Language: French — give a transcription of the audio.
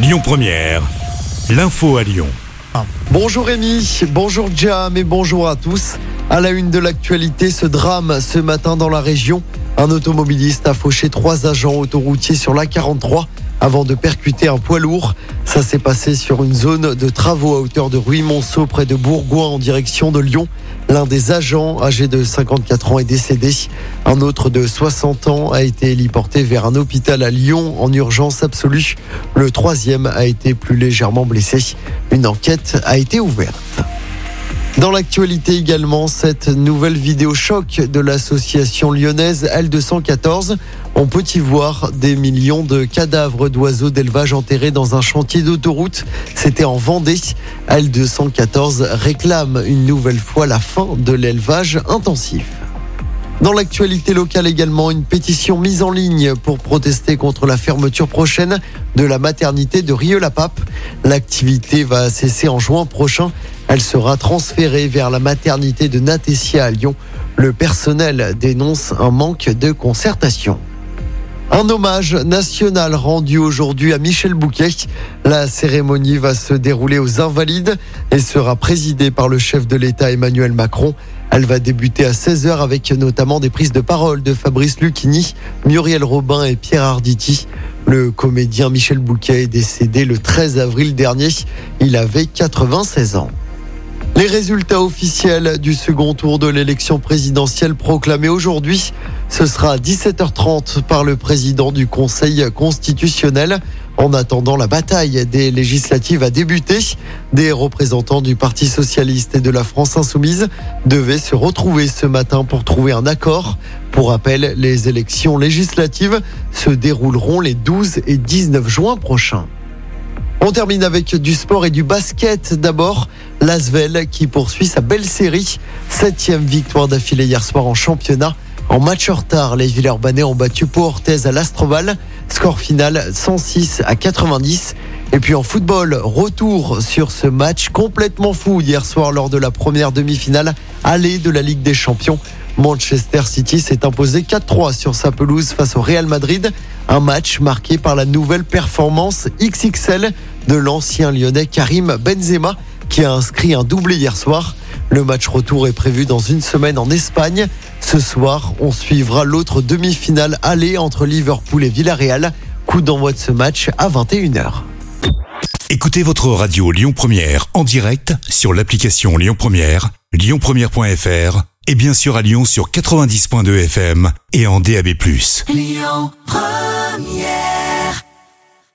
Lyon Première, l'info à Lyon. Bonjour Rémi, bonjour Jam et bonjour à tous. À la une de l'actualité, ce drame ce matin dans la région. Un automobiliste a fauché trois agents autoroutiers sur la 43 avant de percuter un poids lourd. Ça s'est passé sur une zone de travaux à hauteur de Ruy-Monceau près de Bourgoin en direction de Lyon. L'un des agents, âgé de 54 ans, est décédé. Un autre de 60 ans a été héliporté vers un hôpital à Lyon en urgence absolue. Le troisième a été plus légèrement blessé. Une enquête a été ouverte. Dans l'actualité également, cette nouvelle vidéo choc de l'association lyonnaise L214. On peut y voir des millions de cadavres d'oiseaux d'élevage enterrés dans un chantier d'autoroute. C'était en Vendée. L214 réclame une nouvelle fois la fin de l'élevage intensif. Dans l'actualité locale également, une pétition mise en ligne pour protester contre la fermeture prochaine de la maternité de Rieux-la-Pape. L'activité va cesser en juin prochain. Elle sera transférée vers la maternité de Natessia à Lyon. Le personnel dénonce un manque de concertation. Un hommage national rendu aujourd'hui à Michel Bouquet. La cérémonie va se dérouler aux Invalides et sera présidée par le chef de l'État Emmanuel Macron. Elle va débuter à 16h avec notamment des prises de parole de Fabrice Lucchini, Muriel Robin et Pierre Arditi. Le comédien Michel Bouquet est décédé le 13 avril dernier. Il avait 96 ans. Les résultats officiels du second tour de l'élection présidentielle proclamés aujourd'hui, ce sera à 17h30 par le président du Conseil constitutionnel. En attendant, la bataille des législatives a débuté. Des représentants du Parti socialiste et de la France insoumise devaient se retrouver ce matin pour trouver un accord. Pour rappel, les élections législatives se dérouleront les 12 et 19 juin prochains. On termine avec du sport et du basket. D'abord, l'Asvel qui poursuit sa belle série. Septième victoire d'affilée hier soir en championnat. En match en retard, les Villeurbanais ont battu Pau Orthez à l'Astroval. Score final 106 à 90. Et puis en football, retour sur ce match complètement fou hier soir lors de la première demi-finale aller de la Ligue des Champions. Manchester City s'est imposé 4-3 sur sa pelouse face au Real Madrid. Un match marqué par la nouvelle performance XXL de l'ancien lyonnais Karim Benzema qui a inscrit un doublé hier soir. Le match retour est prévu dans une semaine en Espagne. Ce soir, on suivra l'autre demi-finale aller entre Liverpool et Villarreal. Coup d'envoi de ce match à 21h. Écoutez votre radio Lyon Première en direct sur l'application Lyon Première, lyonpremière.fr et bien sûr à Lyon sur 90.2 FM et en DAB+. Lyon Première